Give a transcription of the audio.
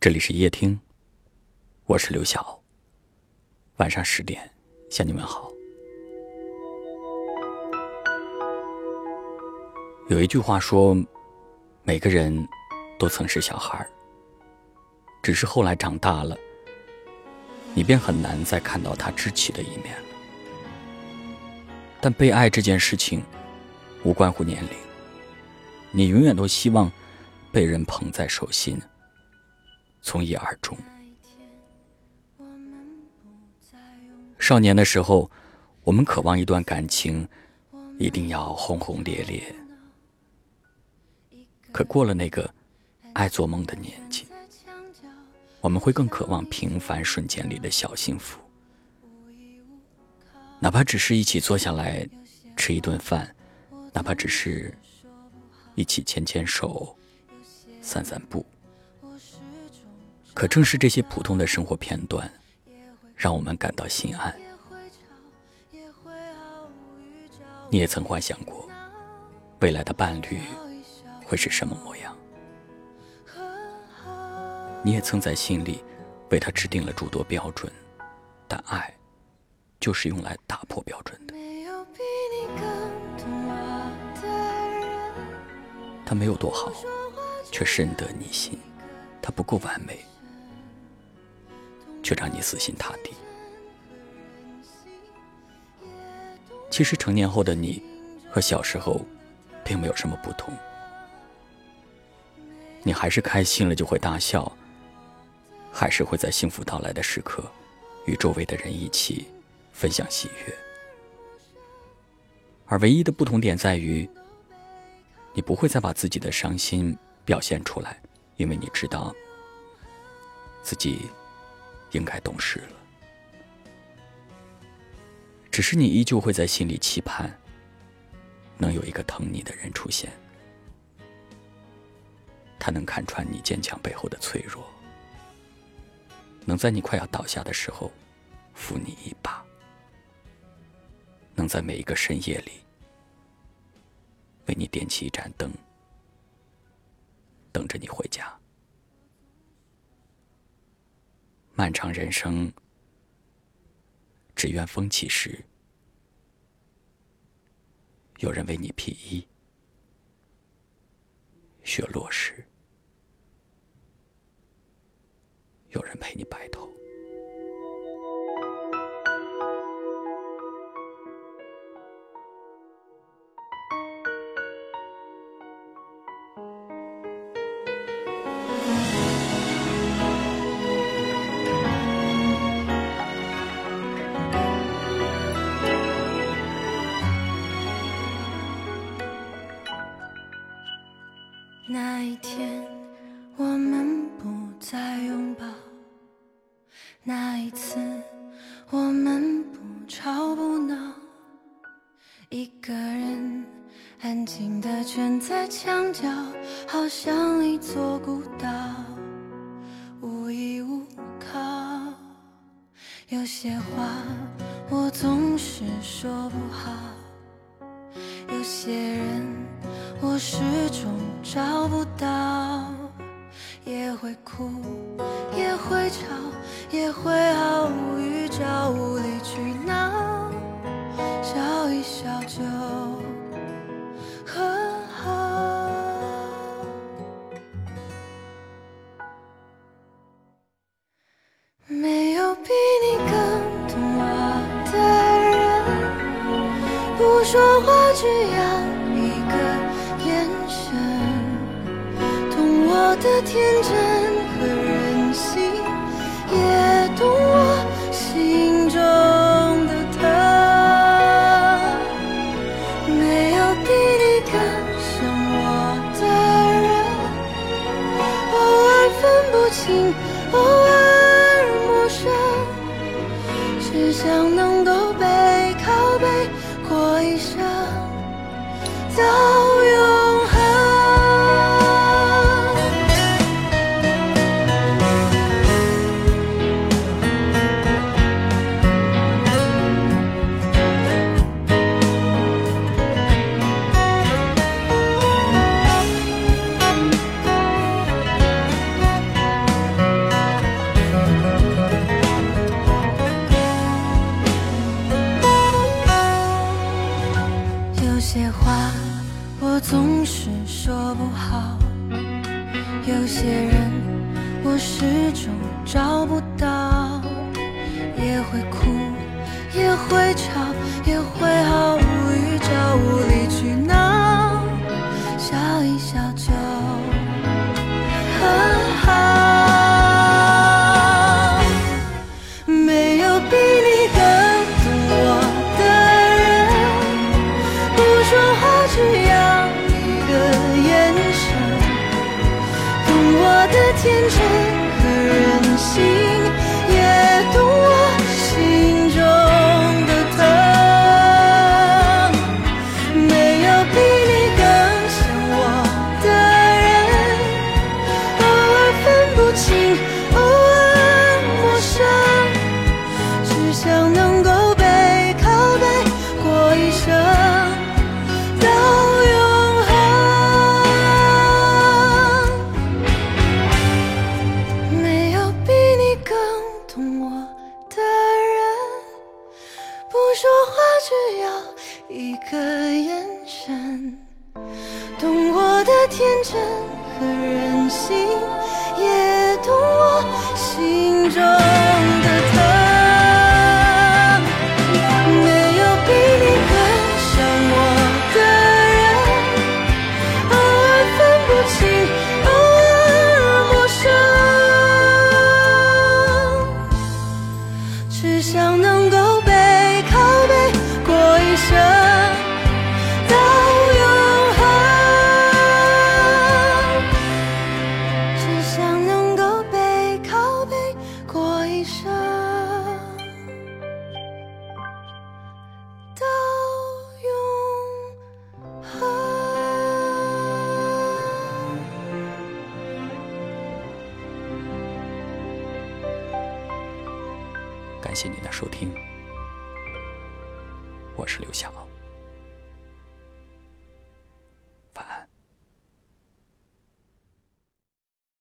这里是夜听，我是刘晓。晚上十点向你们好。有一句话说，每个人都曾是小孩只是后来长大了，你便很难再看到他稚气的一面了。但被爱这件事情，无关乎年龄，你永远都希望被人捧在手心。从一而终。少年的时候，我们渴望一段感情一定要轰轰烈烈。可过了那个爱做梦的年纪，我们会更渴望平凡瞬间里的小幸福，哪怕只是一起坐下来吃一顿饭，哪怕只是一起牵牵手、散散步。可正是这些普通的生活片段，让我们感到心安。你也曾幻想过，未来的伴侣会是什么模样？你也曾在心里为他制定了诸多标准，但爱就是用来打破标准的。他没有多好，却深得你心。他不够完美。却让你死心塌地。其实成年后的你，和小时候，并没有什么不同。你还是开心了就会大笑，还是会在幸福到来的时刻，与周围的人一起分享喜悦。而唯一的不同点在于，你不会再把自己的伤心表现出来，因为你知道，自己。应该懂事了，只是你依旧会在心里期盼，能有一个疼你的人出现。他能看穿你坚强背后的脆弱，能在你快要倒下的时候扶你一把，能在每一个深夜里为你点起一盏灯，等着你回家。漫长人生，只愿风起时，有人为你披衣；雪落时，有人陪你白头。那一天，我们不再拥抱；那一次，我们不吵不闹。一个人安静地蜷在墙角，好像一座孤岛，无依无靠。有些话我总是说不好，有些人。我始终找不到，也会哭，也会吵，也会毫无预兆无理取闹，笑一笑就很好。没有比你更懂我的人，不说话只要。的天真和任性，也懂我心中的疼。没有比你更像我的人，偶尔分不清，话我总是说不好。有些人我始终找不到也会哭也会吵也会好需要一个眼神懂我的天真。说话只要一个眼神懂我的天真和任性也懂我心中。感谢您的收听。我是刘晓。